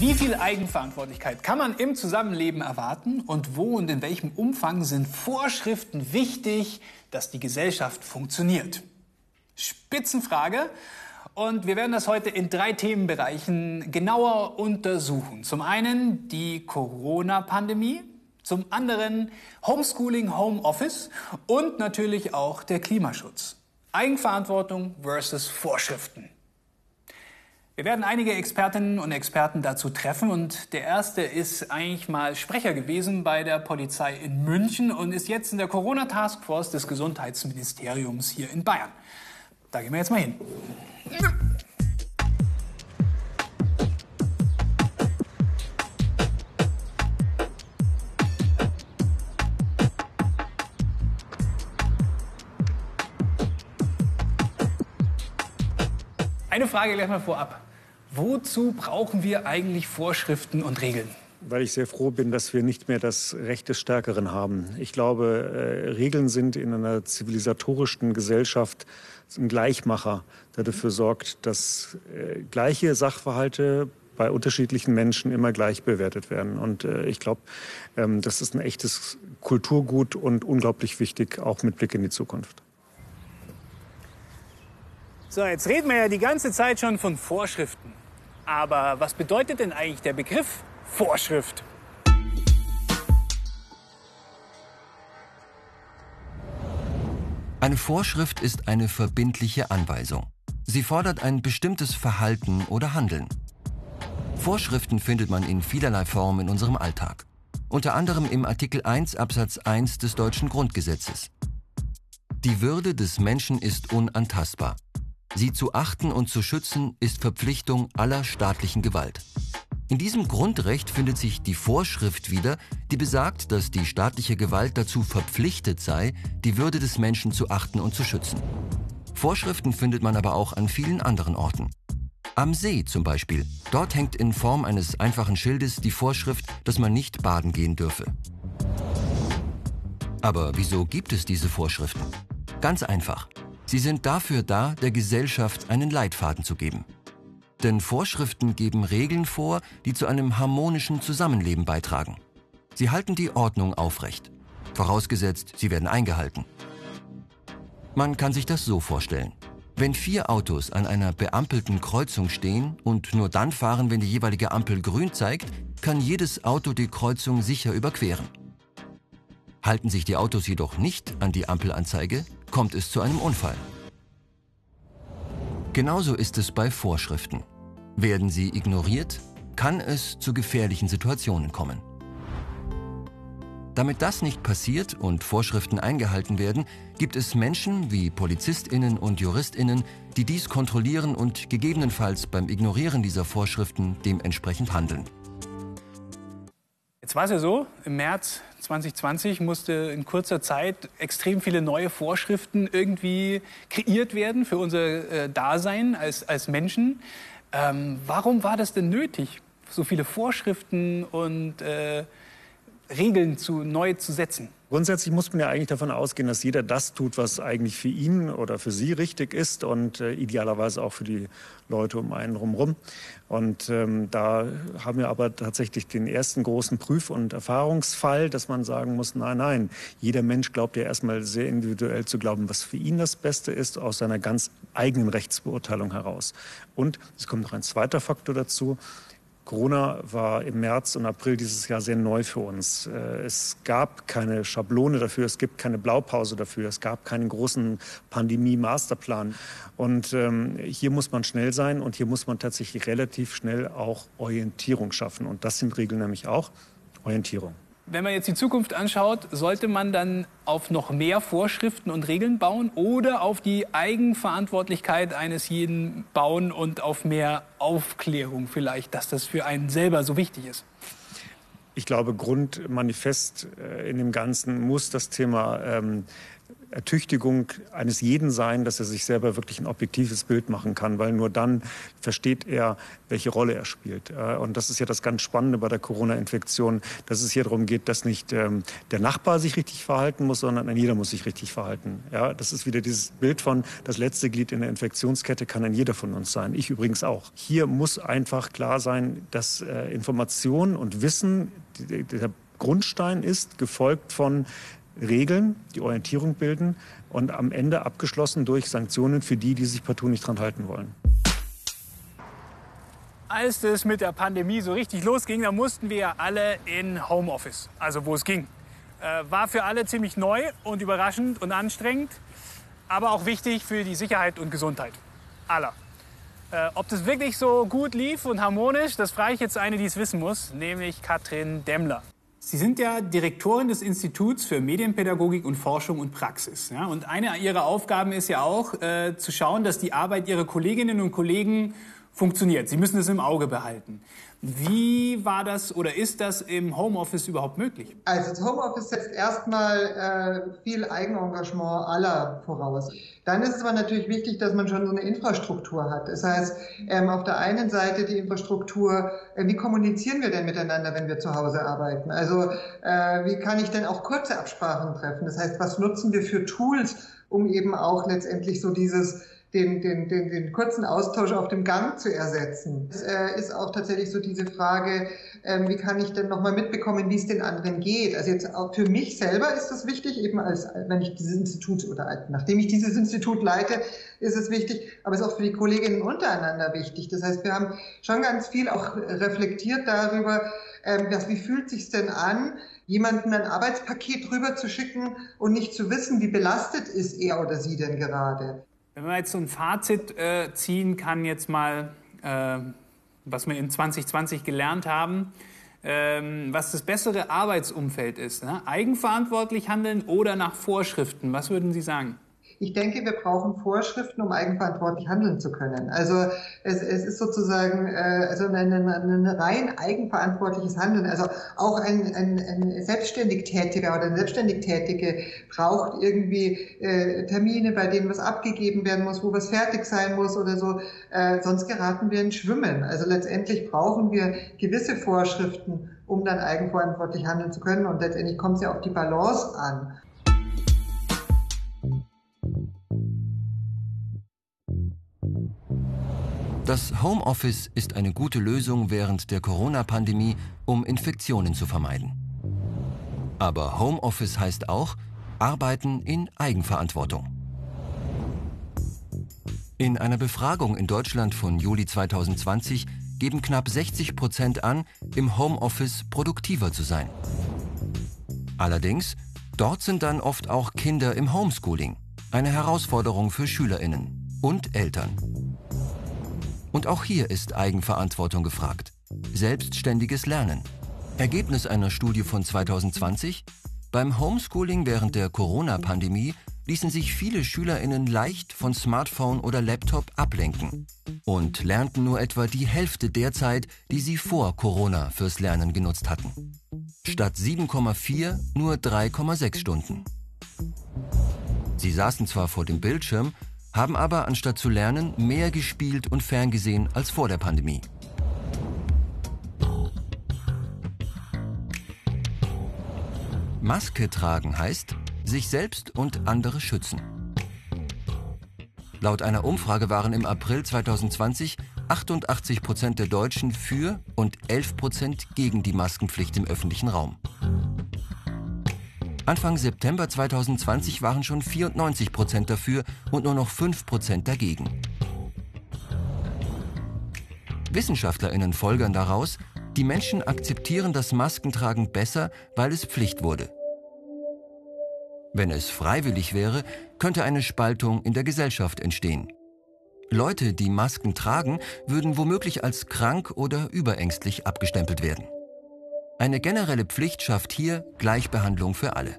Wie viel Eigenverantwortlichkeit kann man im Zusammenleben erwarten und wo und in welchem Umfang sind Vorschriften wichtig, dass die Gesellschaft funktioniert? Spitzenfrage. Und wir werden das heute in drei Themenbereichen genauer untersuchen. Zum einen die Corona-Pandemie, zum anderen Homeschooling, Homeoffice und natürlich auch der Klimaschutz. Eigenverantwortung versus Vorschriften. Wir werden einige Expertinnen und Experten dazu treffen und der erste ist eigentlich mal Sprecher gewesen bei der Polizei in München und ist jetzt in der Corona Taskforce des Gesundheitsministeriums hier in Bayern. Da gehen wir jetzt mal hin. Eine Frage gleich mal vorab. Wozu brauchen wir eigentlich Vorschriften und Regeln? Weil ich sehr froh bin, dass wir nicht mehr das Recht des Stärkeren haben. Ich glaube, äh, Regeln sind in einer zivilisatorischen Gesellschaft ein Gleichmacher, der dafür sorgt, dass äh, gleiche Sachverhalte bei unterschiedlichen Menschen immer gleich bewertet werden. Und äh, ich glaube, ähm, das ist ein echtes Kulturgut und unglaublich wichtig, auch mit Blick in die Zukunft. So, jetzt reden wir ja die ganze Zeit schon von Vorschriften. Aber was bedeutet denn eigentlich der Begriff Vorschrift? Eine Vorschrift ist eine verbindliche Anweisung. Sie fordert ein bestimmtes Verhalten oder Handeln. Vorschriften findet man in vielerlei Form in unserem Alltag. Unter anderem im Artikel 1 Absatz 1 des deutschen Grundgesetzes. Die Würde des Menschen ist unantastbar. Sie zu achten und zu schützen ist Verpflichtung aller staatlichen Gewalt. In diesem Grundrecht findet sich die Vorschrift wieder, die besagt, dass die staatliche Gewalt dazu verpflichtet sei, die Würde des Menschen zu achten und zu schützen. Vorschriften findet man aber auch an vielen anderen Orten. Am See zum Beispiel. Dort hängt in Form eines einfachen Schildes die Vorschrift, dass man nicht baden gehen dürfe. Aber wieso gibt es diese Vorschriften? Ganz einfach. Sie sind dafür da, der Gesellschaft einen Leitfaden zu geben. Denn Vorschriften geben Regeln vor, die zu einem harmonischen Zusammenleben beitragen. Sie halten die Ordnung aufrecht. Vorausgesetzt, sie werden eingehalten. Man kann sich das so vorstellen. Wenn vier Autos an einer beampelten Kreuzung stehen und nur dann fahren, wenn die jeweilige Ampel grün zeigt, kann jedes Auto die Kreuzung sicher überqueren. Halten sich die Autos jedoch nicht an die Ampelanzeige, kommt es zu einem Unfall. Genauso ist es bei Vorschriften. Werden sie ignoriert, kann es zu gefährlichen Situationen kommen. Damit das nicht passiert und Vorschriften eingehalten werden, gibt es Menschen wie Polizistinnen und Juristinnen, die dies kontrollieren und gegebenenfalls beim Ignorieren dieser Vorschriften dementsprechend handeln. Jetzt war es ja so, im März 2020 musste in kurzer Zeit extrem viele neue Vorschriften irgendwie kreiert werden für unser äh, Dasein als, als Menschen. Ähm, warum war das denn nötig, so viele Vorschriften und äh, Regeln zu, neu zu setzen? Grundsätzlich muss man ja eigentlich davon ausgehen, dass jeder das tut, was eigentlich für ihn oder für sie richtig ist und äh, idealerweise auch für die Leute um einen drumherum. Und ähm, da haben wir aber tatsächlich den ersten großen Prüf- und Erfahrungsfall, dass man sagen muss, nein, nein, jeder Mensch glaubt ja erstmal sehr individuell zu glauben, was für ihn das Beste ist, aus seiner ganz eigenen Rechtsbeurteilung heraus. Und es kommt noch ein zweiter Faktor dazu. Corona war im März und April dieses Jahr sehr neu für uns. Äh, es gab keine Schablone dafür, es gibt keine Blaupause dafür, es gab keinen großen Pandemie-Masterplan. Und ähm, hier muss man schnell sein und hier muss man tatsächlich relativ schnell auch Orientierung schaffen. Und das sind Regeln nämlich auch Orientierung. Wenn man jetzt die Zukunft anschaut, sollte man dann auf noch mehr Vorschriften und Regeln bauen oder auf die Eigenverantwortlichkeit eines jeden bauen und auf mehr Aufklärung vielleicht, dass das für einen selber so wichtig ist? Ich glaube, Grundmanifest äh, in dem Ganzen muss das Thema ähm, Ertüchtigung eines jeden sein, dass er sich selber wirklich ein objektives Bild machen kann, weil nur dann versteht er, welche Rolle er spielt. Äh, und das ist ja das ganz Spannende bei der Corona-Infektion, dass es hier darum geht, dass nicht ähm, der Nachbar sich richtig verhalten muss, sondern jeder muss sich richtig verhalten. Ja, das ist wieder dieses Bild von, das letzte Glied in der Infektionskette kann ein jeder von uns sein. Ich übrigens auch. Hier muss einfach klar sein, dass äh, Information und Wissen der Grundstein ist, gefolgt von Regeln, die Orientierung bilden und am Ende abgeschlossen durch Sanktionen für die, die sich partout nicht dran halten wollen. Als es mit der Pandemie so richtig losging, da mussten wir alle in Homeoffice, also wo es ging. Äh, war für alle ziemlich neu und überraschend und anstrengend, aber auch wichtig für die Sicherheit und Gesundheit aller. Äh, ob das wirklich so gut lief und harmonisch, das frage ich jetzt eine, die es wissen muss, nämlich Katrin Demmler. Sie sind ja Direktorin des Instituts für Medienpädagogik und Forschung und Praxis. Ja? Und eine Ihrer Aufgaben ist ja auch, äh, zu schauen, dass die Arbeit Ihrer Kolleginnen und Kollegen funktioniert. Sie müssen es im Auge behalten. Wie war das oder ist das im Homeoffice überhaupt möglich? Also das Homeoffice setzt erstmal äh, viel Eigenengagement aller voraus. Dann ist es aber natürlich wichtig, dass man schon so eine Infrastruktur hat. Das heißt, ähm, auf der einen Seite die Infrastruktur, äh, wie kommunizieren wir denn miteinander, wenn wir zu Hause arbeiten? Also äh, wie kann ich denn auch kurze Absprachen treffen? Das heißt, was nutzen wir für Tools, um eben auch letztendlich so dieses den, den, den, den kurzen Austausch auf dem Gang zu ersetzen. Es äh, ist auch tatsächlich so diese Frage, ähm, wie kann ich denn nochmal mitbekommen, wie es den anderen geht. Also jetzt auch für mich selber ist das wichtig, eben als, wenn ich dieses Institut oder nachdem ich dieses Institut leite, ist es wichtig, aber es ist auch für die Kolleginnen untereinander wichtig. Das heißt, wir haben schon ganz viel auch reflektiert darüber, ähm, was, wie fühlt sich's denn an, jemanden ein Arbeitspaket rüber zu schicken und nicht zu wissen, wie belastet ist er oder sie denn gerade. Wenn man jetzt so ein Fazit äh, ziehen kann, jetzt mal, äh, was wir in 2020 gelernt haben, ähm, was das bessere Arbeitsumfeld ist, ne? eigenverantwortlich handeln oder nach Vorschriften, was würden Sie sagen? Ich denke, wir brauchen Vorschriften, um eigenverantwortlich handeln zu können. Also es, es ist sozusagen äh, also ein, ein rein eigenverantwortliches Handeln. Also auch ein, ein, ein selbstständig Tätiger oder eine selbstständig Tätige braucht irgendwie äh, Termine, bei denen was abgegeben werden muss, wo was fertig sein muss oder so. Äh, sonst geraten wir in Schwimmen. Also letztendlich brauchen wir gewisse Vorschriften, um dann eigenverantwortlich handeln zu können. Und letztendlich kommt es ja auf die Balance an. Das Homeoffice ist eine gute Lösung während der Corona-Pandemie, um Infektionen zu vermeiden. Aber Homeoffice heißt auch Arbeiten in Eigenverantwortung. In einer Befragung in Deutschland von Juli 2020 geben knapp 60 Prozent an, im Homeoffice produktiver zu sein. Allerdings, dort sind dann oft auch Kinder im Homeschooling, eine Herausforderung für Schülerinnen und Eltern. Und auch hier ist Eigenverantwortung gefragt. Selbstständiges Lernen. Ergebnis einer Studie von 2020? Beim Homeschooling während der Corona-Pandemie ließen sich viele SchülerInnen leicht von Smartphone oder Laptop ablenken und lernten nur etwa die Hälfte der Zeit, die sie vor Corona fürs Lernen genutzt hatten. Statt 7,4 nur 3,6 Stunden. Sie saßen zwar vor dem Bildschirm, haben aber anstatt zu lernen mehr gespielt und ferngesehen als vor der Pandemie. Maske tragen heißt, sich selbst und andere schützen. Laut einer Umfrage waren im April 2020 88 Prozent der Deutschen für und 11 Prozent gegen die Maskenpflicht im öffentlichen Raum. Anfang September 2020 waren schon 94 Prozent dafür und nur noch 5 Prozent dagegen. WissenschaftlerInnen folgern daraus, die Menschen akzeptieren das Maskentragen besser, weil es Pflicht wurde. Wenn es freiwillig wäre, könnte eine Spaltung in der Gesellschaft entstehen. Leute, die Masken tragen, würden womöglich als krank oder überängstlich abgestempelt werden. Eine generelle Pflicht schafft hier Gleichbehandlung für alle.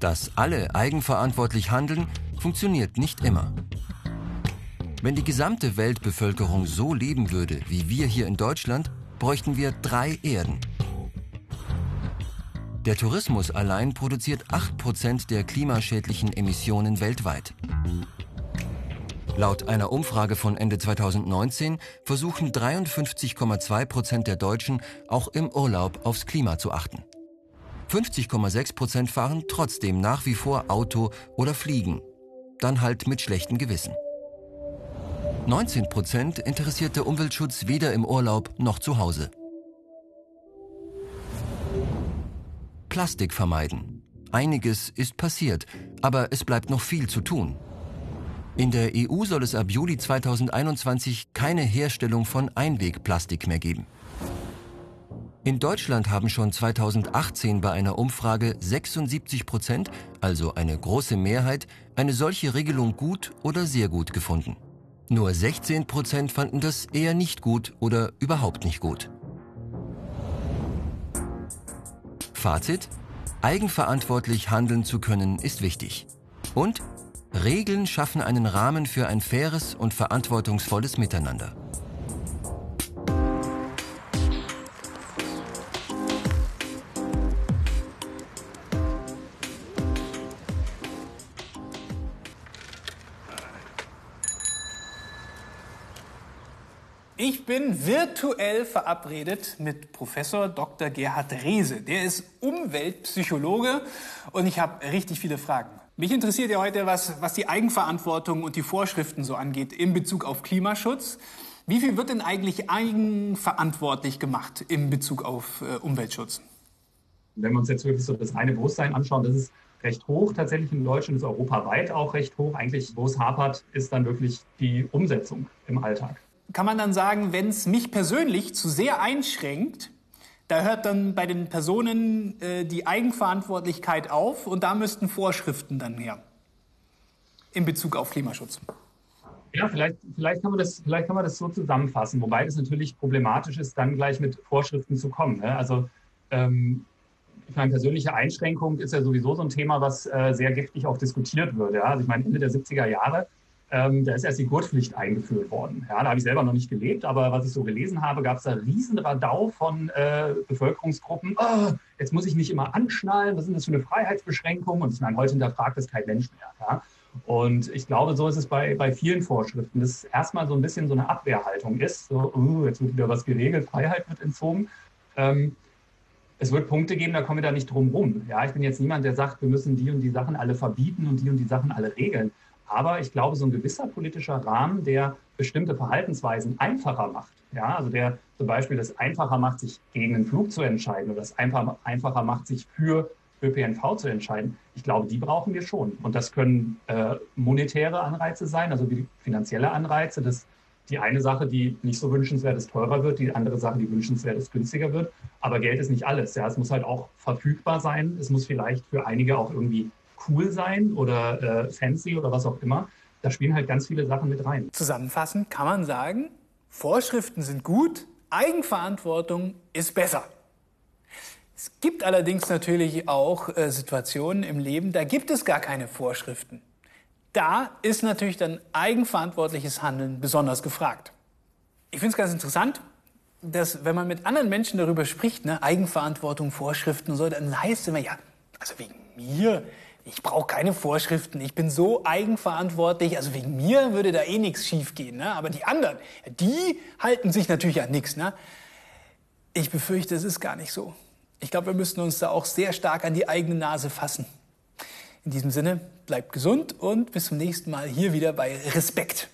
Dass alle eigenverantwortlich handeln, funktioniert nicht immer. Wenn die gesamte Weltbevölkerung so leben würde wie wir hier in Deutschland, bräuchten wir drei Erden. Der Tourismus allein produziert 8% der klimaschädlichen Emissionen weltweit. Laut einer Umfrage von Ende 2019 versuchen 53,2 Prozent der Deutschen auch im Urlaub aufs Klima zu achten. 50,6 Prozent fahren trotzdem nach wie vor Auto oder fliegen. Dann halt mit schlechtem Gewissen. 19 Prozent interessiert der Umweltschutz weder im Urlaub noch zu Hause. Plastik vermeiden. Einiges ist passiert, aber es bleibt noch viel zu tun. In der EU soll es ab Juli 2021 keine Herstellung von Einwegplastik mehr geben. In Deutschland haben schon 2018 bei einer Umfrage 76 Prozent, also eine große Mehrheit, eine solche Regelung gut oder sehr gut gefunden. Nur 16 Prozent fanden das eher nicht gut oder überhaupt nicht gut. Fazit? Eigenverantwortlich handeln zu können ist wichtig. Und Regeln schaffen einen Rahmen für ein faires und verantwortungsvolles Miteinander. Ich bin virtuell verabredet mit Professor Dr. Gerhard Rehse. Der ist Umweltpsychologe und ich habe richtig viele Fragen. Mich interessiert ja heute, was, was die Eigenverantwortung und die Vorschriften so angeht in Bezug auf Klimaschutz. Wie viel wird denn eigentlich eigenverantwortlich gemacht in Bezug auf äh, Umweltschutz? Wenn wir uns jetzt wirklich so das eine Bewusstsein anschauen, das ist recht hoch tatsächlich in Deutschland, ist europaweit auch recht hoch. Eigentlich, wo es hapert, ist dann wirklich die Umsetzung im Alltag. Kann man dann sagen, wenn es mich persönlich zu sehr einschränkt, da hört dann bei den Personen äh, die Eigenverantwortlichkeit auf und da müssten Vorschriften dann her in Bezug auf Klimaschutz. Ja, vielleicht, vielleicht, kann man das, vielleicht kann man das so zusammenfassen, wobei es natürlich problematisch ist, dann gleich mit Vorschriften zu kommen. Ne? Also ähm, ich meine, persönliche Einschränkung ist ja sowieso so ein Thema, was äh, sehr giftig auch diskutiert wird. Ja? Also ich meine, Ende der 70er Jahre ähm, da ist erst die Gurtpflicht eingeführt worden. Ja, da habe ich selber noch nicht gelebt, aber was ich so gelesen habe, gab es da riesen Radau von äh, Bevölkerungsgruppen. Oh, jetzt muss ich mich immer anschnallen, was ist das für eine Freiheitsbeschränkung? Und ich meine, heute hinterfragt das kein Mensch mehr. Ja? Und ich glaube, so ist es bei, bei vielen Vorschriften, dass erstmal so ein bisschen so eine Abwehrhaltung ist. So, uh, jetzt wird wieder was geregelt, Freiheit wird entzogen. Ähm, es wird Punkte geben, da kommen wir da nicht drum rum. Ja, ich bin jetzt niemand, der sagt, wir müssen die und die Sachen alle verbieten und die und die Sachen alle regeln. Aber ich glaube, so ein gewisser politischer Rahmen, der bestimmte Verhaltensweisen einfacher macht, ja, also der zum Beispiel das einfacher macht, sich gegen einen Flug zu entscheiden oder das einfach, einfacher macht, sich für ÖPNV zu entscheiden, ich glaube, die brauchen wir schon. Und das können äh, monetäre Anreize sein, also wie finanzielle Anreize. Das die eine Sache, die nicht so wünschenswert ist, teurer wird, die andere Sache, die wünschenswert ist, günstiger wird. Aber Geld ist nicht alles. Ja, es muss halt auch verfügbar sein. Es muss vielleicht für einige auch irgendwie cool sein oder äh, fancy oder was auch immer. Da spielen halt ganz viele Sachen mit rein. Zusammenfassend kann man sagen, Vorschriften sind gut, Eigenverantwortung ist besser. Es gibt allerdings natürlich auch äh, Situationen im Leben, da gibt es gar keine Vorschriften. Da ist natürlich dann eigenverantwortliches Handeln besonders gefragt. Ich finde es ganz interessant, dass wenn man mit anderen Menschen darüber spricht, ne, Eigenverantwortung, Vorschriften und so, dann heißt es immer, ja, also wegen mir, ich brauche keine Vorschriften, ich bin so eigenverantwortlich, also wegen mir würde da eh nichts schiefgehen. Ne? Aber die anderen, die halten sich natürlich an nichts. Ne? Ich befürchte, es ist gar nicht so. Ich glaube, wir müssten uns da auch sehr stark an die eigene Nase fassen. In diesem Sinne, bleibt gesund und bis zum nächsten Mal hier wieder bei Respekt.